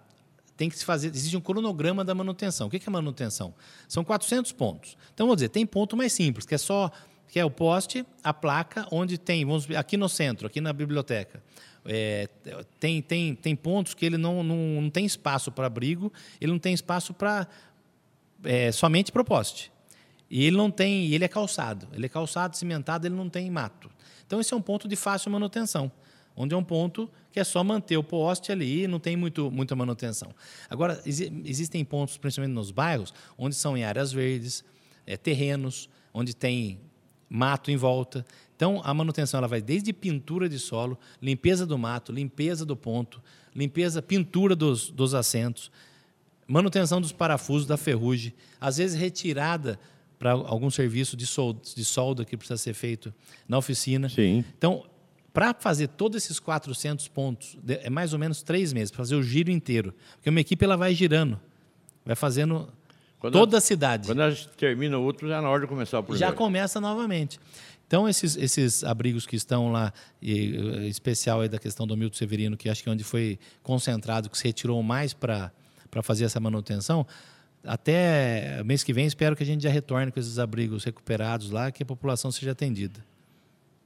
tem que se fazer, existe um cronograma da manutenção. O que é manutenção? São 400 pontos. Então, vou dizer, tem ponto mais simples, que é só que é o poste, a placa, onde tem, vamos aqui no centro, aqui na biblioteca. É, tem, tem, tem pontos que ele não, não, não tem espaço para abrigo, ele não tem espaço para é, somente para o poste. E ele não tem, e ele é calçado. Ele é calçado, cimentado, ele não tem mato. Então esse é um ponto de fácil manutenção, onde é um ponto que é só manter o poste ali, não tem muito, muita manutenção. Agora exi- existem pontos, principalmente nos bairros, onde são em áreas verdes, é, terrenos, onde tem mato em volta. Então a manutenção ela vai desde pintura de solo, limpeza do mato, limpeza do ponto, limpeza, pintura dos, dos assentos, manutenção dos parafusos, da ferrugem, às vezes retirada para algum serviço de solda, de solda que precisa ser feito na oficina. Sim. Então, para fazer todos esses 400 pontos, é mais ou menos três meses, para fazer o giro inteiro. Porque uma equipe ela vai girando, vai fazendo Quando toda a cidade. Quando a gente termina o outro, já é na hora de começar o primeiro. Já começa novamente. Então, esses, esses abrigos que estão lá, e, eh, especial aí da questão do Milton Severino, que acho que é onde foi concentrado, que se retirou mais para fazer essa manutenção, até mês que vem espero que a gente já retorne com esses abrigos recuperados lá, que a população seja atendida.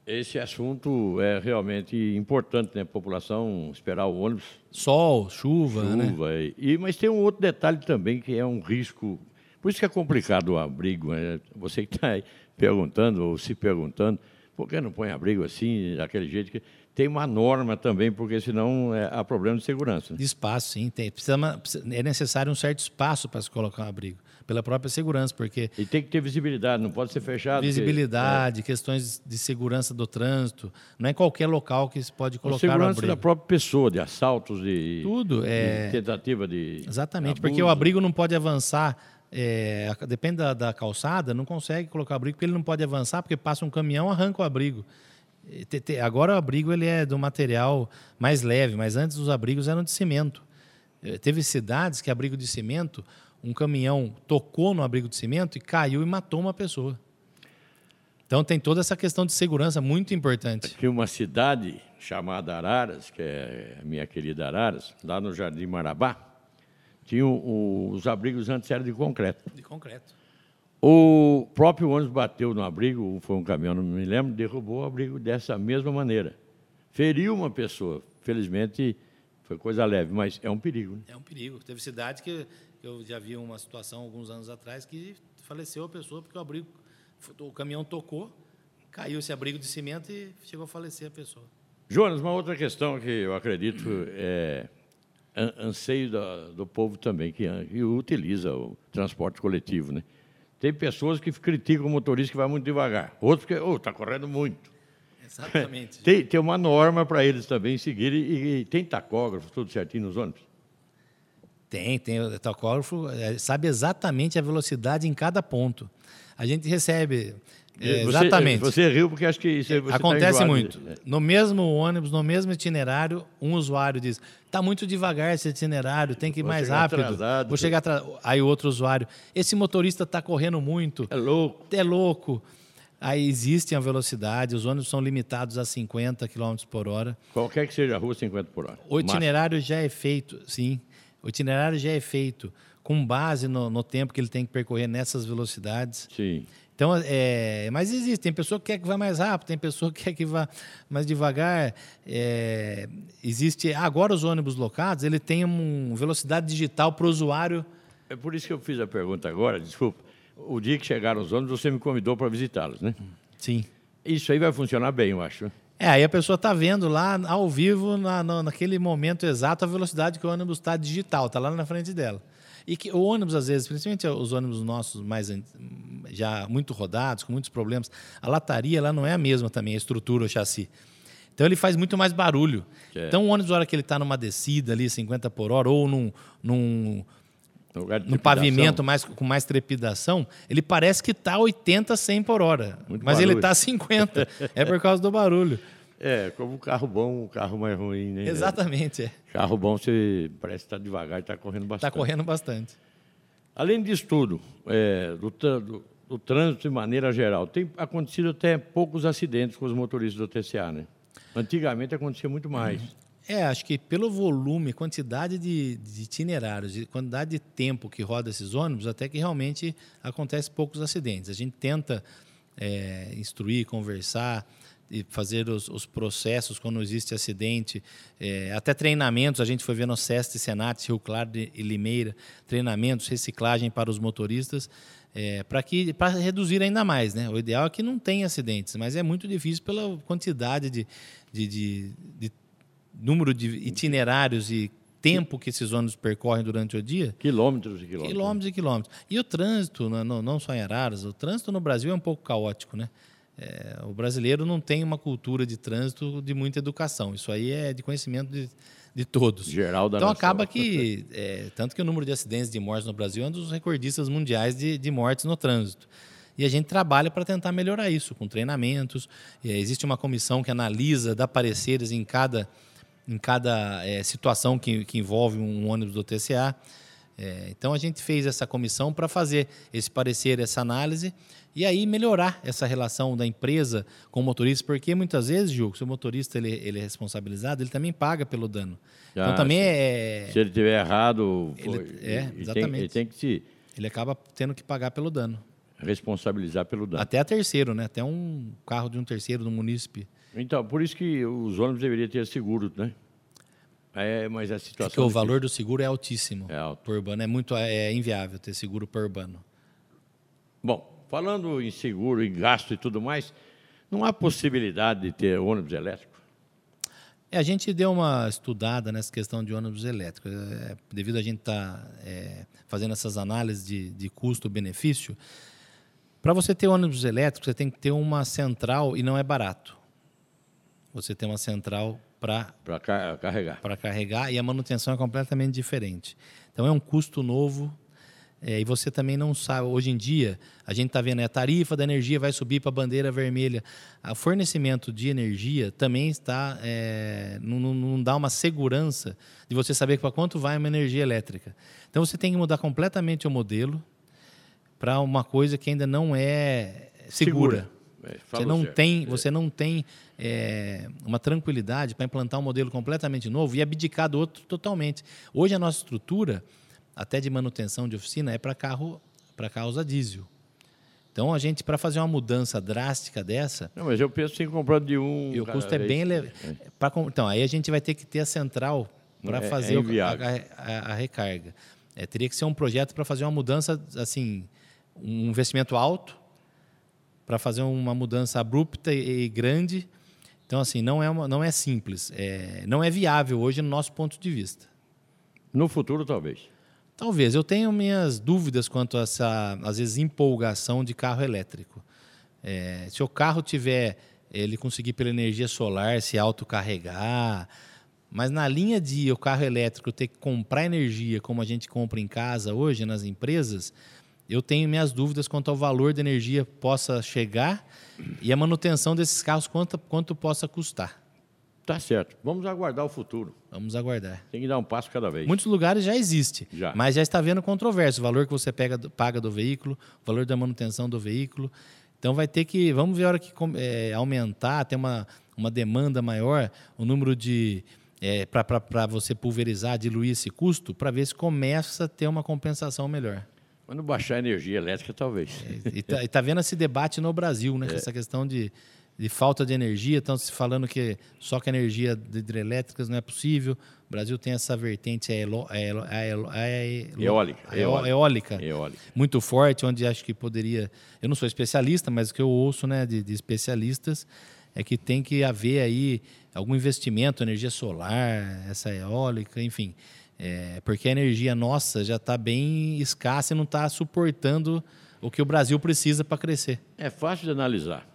Esse assunto é realmente importante, né? A população esperar o ônibus, Sol, chuva, né? chuva. E, e- mas tem um outro detalhe também que é um risco. Por isso que é complicado o abrigo. Né? Você que está aí perguntando ou se perguntando, por que não põe abrigo assim, daquele jeito? que Tem uma norma também, porque senão é, há problema de segurança. né? De espaço, sim. Tem, precisa, é necessário um certo espaço para se colocar um abrigo, pela própria segurança, porque E tem que ter visibilidade, não pode ser fechado. porque- visibilidade, questões de segurança do trânsito, não é qualquer local que se pode é, colocar segurança abrigo. da própria pessoa, de assaltos, de, Tudo, de é- tentativa de. Exatamente, abuso. porque o abrigo não pode avançar, é, depende da, da calçada, não consegue colocar abrigo, porque ele não pode avançar, porque passa um caminhão, arranca o abrigo. Agora o abrigo ele é do material mais leve, mas antes os abrigos eram de cimento. Eh, Teve cidades que abrigo de cimento, um caminhão tocou no abrigo de cimento e caiu e matou uma pessoa. Então tem toda essa questão de segurança muito importante. Tinha uma cidade chamada Araras, que é minha querida Araras, lá no Jardim Marabá, tinha o- os abrigos antes eram de concreto. De concreto. O próprio ônibus bateu no abrigo, foi um caminhão, não me lembro, derrubou o abrigo dessa mesma maneira. Feriu uma pessoa. Felizmente foi coisa leve, mas é um perigo. né? É um perigo. Teve cidade que eu já vi uma situação alguns anos atrás que faleceu a pessoa porque o abrigo, o caminhão tocou, caiu esse abrigo de cimento e chegou a falecer a pessoa. Jonas, uma outra questão que eu acredito é anseio da- do povo também, que, que utiliza o transporte coletivo. Né? Tem pessoas que criticam o motorista que vai muito devagar, outros que está correndo muito. Exatamente. Tem, tem uma norma para eles também seguirem e, e tem tacógrafo, tudo certinho nos ônibus. Tem, tem. O tacógrafo eh, sabe exatamente a velocidade em cada ponto. A gente recebe. Eh, Você- exatamente. Você riu porque acho que isso, tá Acontece enjoado. muito. É. No mesmo ônibus, no mesmo itinerário, um usuário diz: está muito devagar esse itinerário, tem que ir Vou mais rápido. atrasado." Vou chegar atrasado. Aí outro usuário: esse motorista está correndo muito. É louco. é louco. Aí existe a velocidade, os ônibus são limitados a 50 km por hora. Qualquer que seja a rua, 50 por hora. O itinerário já é feito, sim. O itinerário já é feito com base no, no tempo que ele tem que percorrer nessas velocidades. Sim. Então, é, mas existe, tem pessoa que quer que vá mais rápido, tem pessoa que quer que vá mais devagar. É, existe agora os ônibus locados, ele tem uma velocidade digital para o usuário. É por isso que eu fiz a pergunta agora, desculpa. O dia que chegaram os ônibus, você me convidou para visitá-los, né? Sim. Isso aí vai funcionar bem, eu acho. É, aí a pessoa está vendo lá ao vivo, na, na- naquele momento exato, a velocidade que o ônibus está digital, está lá na frente dela. E que o ônibus, às vezes, principalmente os ônibus nossos mais já muito rodados, com muitos problemas, a lataria lá não é a mesma também, a estrutura, o chassi. Então ele faz muito mais barulho. É. Então o ônibus, na hora que ele está numa descida ali, 50 por hora, ou num, num, No, pavimento mais, com mais trepidação, ele parece que está 80, 100 por hora. Muito mas ele barulho. está 50. é por causa do barulho. É, como o carro bom, o carro mais ruim, né? Exatamente. É. Carro bom, você parece que está devagar e está correndo Está bastante. correndo bastante. Além disso tudo, é, do, do- do trânsito de maneira geral, tem acontecido até poucos acidentes com os motoristas do TCA, né? Antigamente acontecia muito mais. É, acho que pelo volume, quantidade de, de itinerários e quantidade de tempo que roda esses ônibus, até que realmente acontece poucos acidentes. A gente tenta é, instruir, conversar e fazer os, os processos quando existe acidente, é, até treinamentos. A gente foi ver no SEST, Senat, Rio Claro e Limeira, treinamentos, reciclagem para os motoristas. É, para que para reduzir ainda mais, né? O ideal é que não tenha acidentes, mas é muito difícil pela quantidade de, de, de, de número de itinerários e tempo que esses ônibus percorrem durante o dia. Quilômetros e quilômetros. Quilômetros e quilômetros. E o trânsito, não, não- não só em Araras, o trânsito no Brasil é um pouco caótico, né? É, o brasileiro não tem uma cultura de trânsito de muita educação. Isso aí é de conhecimento de, de todos. Geral da Então nação. acaba que, é, tanto que o número de acidentes de mortes no Brasil é um dos recordistas mundiais de, de mortes no trânsito. E a gente trabalha para tentar melhorar isso, com treinamentos. É, existe uma comissão que analisa, dá pareceres em cada, em cada é, situação que, que envolve um ônibus do TCA. É, então a gente fez essa comissão para fazer esse parecer, essa análise e aí melhorar essa relação da empresa com o motorista, porque muitas vezes, Gil, se o motorista ele, ele é responsabilizado, ele também paga pelo dano. então Ah, também sim. é, Se ele tiver errado, Ele- é, ele tem- exatamente. ele tem que se ele acaba tendo que pagar pelo dano. responsabilizar pelo dano. Até a terceiro, né? Até um carro de um terceiro do munícipe. Então, por isso que os ônibus deveriam ter seguro, né? É, mas a situação... Porque o difícil. valor do seguro é altíssimo. É alto. Por urbano é muito é inviável ter seguro por urbano. Bom, falando em seguro, em gasto e tudo mais, não há possibilidade de ter ônibus elétrico? É, a gente deu uma estudada nessa questão de ônibus elétricos. É, devido a gente estar fazendo essas análises de, de custo-benefício, para você ter ônibus elétrico, você tem que ter uma central e não é barato. Você tem uma central para carregar. para carregar e a manutenção é completamente diferente. Então é um custo novo é, e você também não sabe. Hoje em dia a gente está vendo é, a tarifa da energia vai subir para a bandeira vermelha. O fornecimento de energia também está é, não, não- dá uma segurança de você saber para quanto vai uma energia elétrica. Então você tem que mudar completamente o modelo para uma coisa que ainda não é segura. É, Você falou não certo. tem, você não tem é, uma tranquilidade para implantar um modelo completamente novo e abdicar do outro totalmente. Hoje a nossa estrutura, até de manutenção de oficina, é para carro, para carros a diesel. Então a gente para fazer uma mudança drástica dessa, Não, mas eu penso em comprar de um... e o custo é vez. bem elevado. Então aí a gente vai ter que ter a central para É- é fazer o- a, a- a recarga. É, teria que ser um projeto para fazer uma mudança assim, um investimento alto para fazer uma mudança abrupta e, grande. Então assim não é uma- não é simples, é, não é viável hoje no nosso ponto de vista. No futuro, talvez. Talvez. Eu tenho minhas dúvidas quanto a essa, às vezes, empolgação de carro elétrico. É, se o carro tiver, ele conseguir pela energia solar se autocarregar, mas na linha de o carro elétrico ter que comprar energia como a gente compra em casa hoje, nas empresas, eu tenho minhas dúvidas quanto ao valor da energia possa chegar e a manutenção desses carros, quanto, quanto possa custar. Tá certo. Vamos aguardar o futuro. Vamos aguardar. Tem que dar um passo cada vez. Muitos lugares já existe, Já. mas já está havendo controvérsia. O valor que você pega, paga do veículo, o valor da manutenção do veículo. Então vai ter que, vamos ver a hora que é, aumentar, ter uma, uma demanda maior, o número de. É, para você pulverizar, diluir esse custo, para ver se começa a ter uma compensação melhor. Quando baixar a energia elétrica, talvez. E está tá vendo esse debate no Brasil, É. né? com Essa questão de, de falta de energia. Estão se falando que só com a energia de hidrelétricas não é possível. O Brasil tem essa vertente eólica, Eólica. muito forte, onde acho que poderia. Eu não sou especialista, mas o que eu ouço né, de, de especialistas é que tem que haver aí algum investimento, energia solar, essa eólica, enfim. É, porque a energia nossa já está bem escassa e não está suportando o que o Brasil precisa para crescer. É fácil de analisar.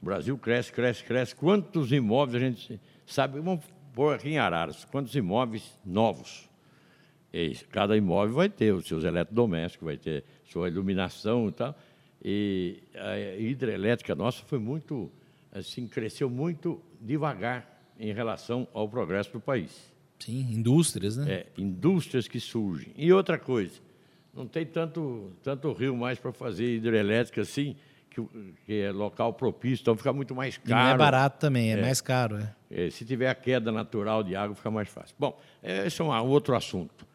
O Brasil cresce, cresce, cresce. Quantos imóveis a gente sabe? Vamos pôr aqui em Araras. Quantos imóveis novos? E cada imóvel vai ter os seus eletrodomésticos, vai ter sua iluminação e tal. E a hidrelétrica nossa foi muito, assim, cresceu muito devagar em relação ao progresso do país. Sim, indústrias, né? É, indústrias que surgem. E outra coisa, não tem tanto, tanto rio mais para fazer hidrelétrica assim, que, que é local propício, então fica muito mais E não caro. é barato também, é, mais caro. É. É, se tiver a queda natural de água, fica mais fácil. Bom, esse é um outro assunto.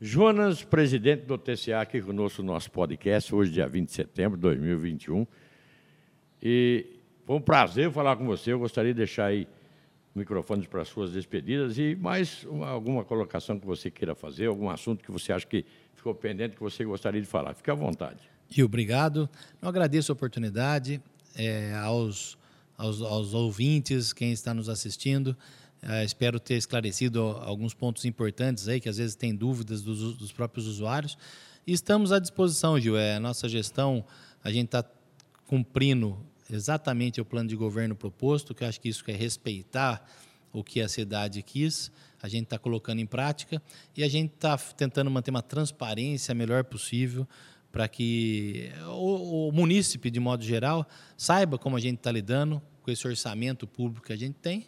Jonas, presidente do TCA, aqui conosco no nosso podcast, hoje, dia 20 de setembro de 2021. E foi um prazer falar com você. Eu gostaria de deixar aí microfones para as suas despedidas e mais uma- alguma colocação que você queira fazer, algum assunto que você acha que ficou pendente, que você gostaria de falar. Fique à vontade. Gil, obrigado. Eu agradeço a oportunidade é, aos, aos, aos ouvintes, quem está nos assistindo. É, espero ter esclarecido alguns pontos importantes aí, que às vezes tem dúvidas dos, dos próprios usuários. E estamos à disposição, Gil. É, a nossa gestão, a gente está cumprindo exatamente o plano de governo proposto, que eu acho que isso é respeitar o que a cidade quis, a gente está colocando em prática e a gente está tentando manter uma transparência melhor possível para que o, o munícipe, de modo geral, saiba como a gente está lidando com esse orçamento público que a gente tem.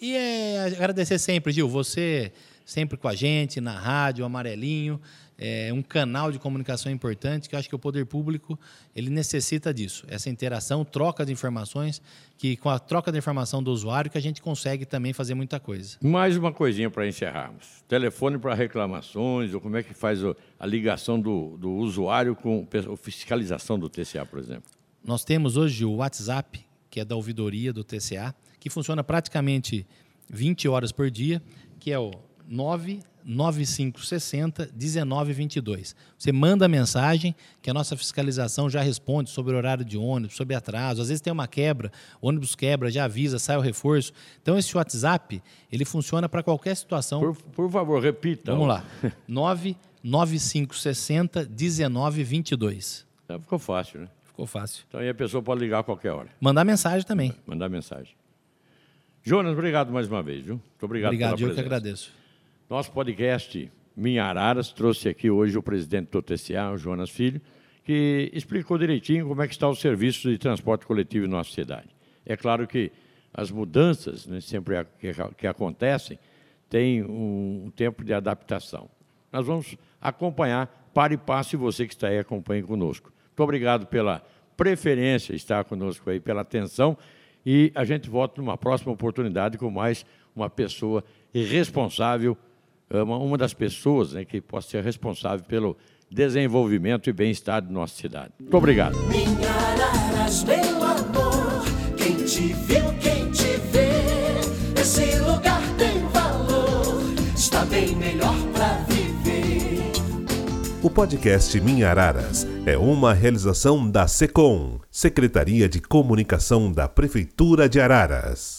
E é, agradecer sempre, Gil, você sempre com a gente, na rádio, amarelinho é um canal de comunicação importante que eu acho que o poder público ele necessita disso, essa interação, troca de informações, que com a troca de informação do usuário que a gente consegue também fazer muita coisa. Mais uma coisinha para encerrarmos. Telefone para reclamações, ou como é que faz a ligação do, do usuário com a fiscalização do TCA, por exemplo? Nós temos hoje o WhatsApp, que é da ouvidoria do TCA, que funciona praticamente 20 horas por dia, que é o 99560 1922. Você manda a mensagem que a nossa fiscalização já responde sobre o horário de ônibus, sobre atraso. Às vezes tem uma quebra, o ônibus quebra, já avisa, sai o reforço. Então esse WhatsApp, ele funciona para qualquer situação. Por, por, favor, repita. Vamos lá. 99560 1922. Então, ficou fácil, né? Ficou fácil. Então aí a pessoa pode ligar a qualquer hora. Mandar mensagem também. Mandar mensagem. Jonas, obrigado mais uma vez, viu? Muito obrigado, obrigado pela eu que agradeço. Nosso podcast Minha Araras trouxe aqui hoje o presidente do TCA, o Jonas Filho, que explicou direitinho como é que está o serviço de transporte coletivo em nossa cidade. É claro que as mudanças, né, sempre que, que acontecem, têm um, um tempo de adaptação. Nós vamos acompanhar, pare e passe você que está aí, acompanhe conosco. Muito obrigado pela preferência estar conosco aí, pela atenção, e a gente volta numa próxima oportunidade com mais uma pessoa responsável uma das pessoas né, que possa ser responsável pelo desenvolvimento e bem-estar de nossa cidade. Muito obrigado. Minha Araras, meu amor, quem te viu, quem te vê, esse lugar tem valor, está bem melhor para viver. O podcast Minha Araras é uma realização da SECOM, Secretaria de Comunicação da Prefeitura de Araras.